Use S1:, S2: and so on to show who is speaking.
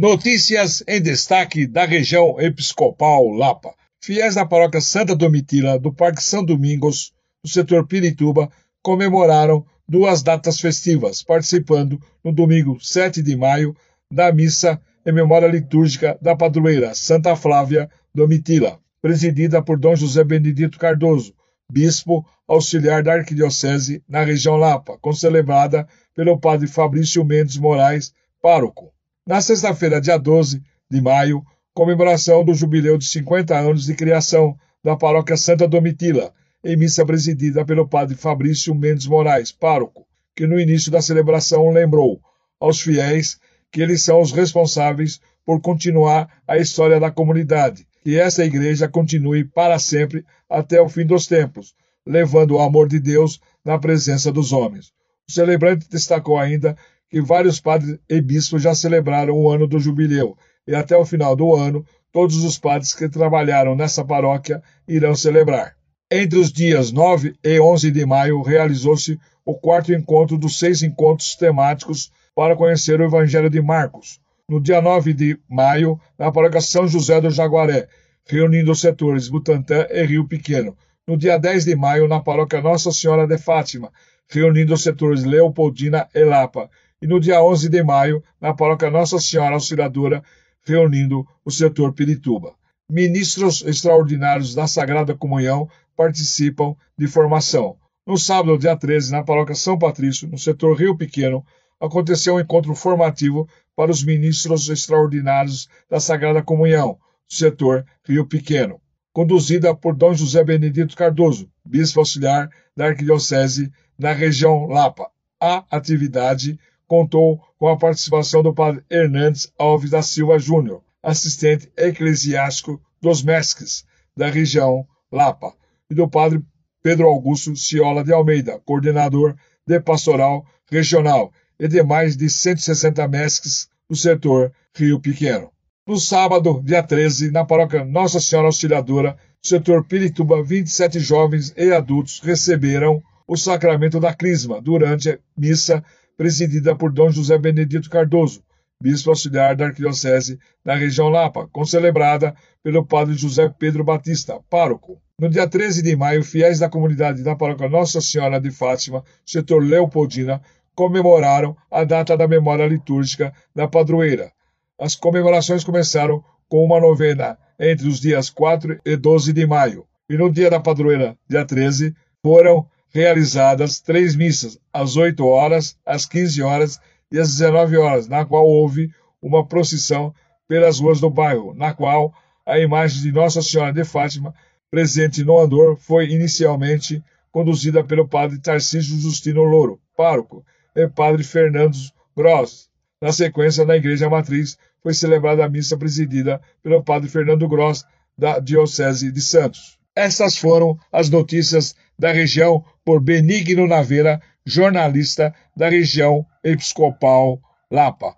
S1: Notícias em destaque da região episcopal Lapa. Fiéis da paróquia Santa Domitila do Parque São Domingos, no setor Pirituba, comemoraram duas datas festivas, participando no domingo 7 de maio da missa em memória litúrgica da padroeira Santa Flávia Domitila, presidida por Dom José Benedito Cardoso, bispo auxiliar da Arquidiocese na região Lapa, concelebrada pelo padre Fabrício Mendes Moraes, pároco. Na sexta-feira, dia 12 de maio, comemoração do jubileu de 50 anos de criação da paróquia Santa Domitila, em missa presidida pelo padre Fabrício Mendes Moraes, pároco, que no início da celebração lembrou aos fiéis que eles são os responsáveis por continuar a história da comunidade, que essa igreja continue para sempre até o fim dos tempos, levando o amor de Deus na presença dos homens. O celebrante destacou ainda que vários padres e bispos já celebraram o ano do jubileu e até o final do ano todos os padres que trabalharam nessa paróquia irão celebrar. Entre os dias 9 e 11 de maio realizou-se o quarto encontro dos seis encontros temáticos para conhecer o Evangelho de Marcos. No dia 9 de maio, na paróquia São José do Jaguaré, reunindo os setores Butantã e Rio Pequeno. No dia 10 de maio, na paróquia Nossa Senhora de Fátima, reunindo os setores Leopoldina e Lapa e no dia 11 de maio, na paróquia Nossa Senhora Auxiliadora, reunindo o setor Pirituba. Ministros extraordinários da Sagrada Comunhão participam de formação. No sábado, dia 13, na paróquia São Patrício, no setor Rio Pequeno, aconteceu um encontro formativo para os ministros extraordinários da Sagrada Comunhão, do setor Rio Pequeno, conduzida por Dom José Benedito Cardoso, bispo auxiliar da Arquidiocese na região Lapa. A atividade contou com a participação do padre Hernandes Alves da Silva Júnior, assistente eclesiástico dos mesques da região Lapa, e do padre Pedro Augusto Ciola de Almeida, coordenador de pastoral regional, e de mais de 160 mesques do setor Rio Pequeno. No sábado, dia 13, na paróquia Nossa Senhora Auxiliadora, setor Pirituba, 27 jovens e adultos receberam o sacramento da Crisma durante a missa presidida por Dom José Benedito Cardoso, bispo auxiliar da Arquidiocese da região Lapa, concelebrada pelo padre José Pedro Batista, pároco. No dia 13 de maio, fiéis da comunidade da paróquia Nossa Senhora de Fátima, setor Leopoldina, comemoraram a data da memória litúrgica da padroeira. As comemorações começaram com uma novena entre os dias 4 e 12 de maio, e no dia da padroeira, dia 13, foram realizadas três missas, às 8 horas, às 15 horas e às 19 horas, na qual houve uma procissão pelas ruas do bairro, na qual a imagem de Nossa Senhora de Fátima, presente no andor, foi inicialmente conduzida pelo padre Tarcísio Justino Louro, pároco, e padre Fernando Gross. Na sequência, na Igreja Matriz, foi celebrada a missa presidida pelo padre Fernando Gross, da Diocese de Santos. Estas foram as notícias da região por Benigno Naveira, jornalista da região episcopal Lapa.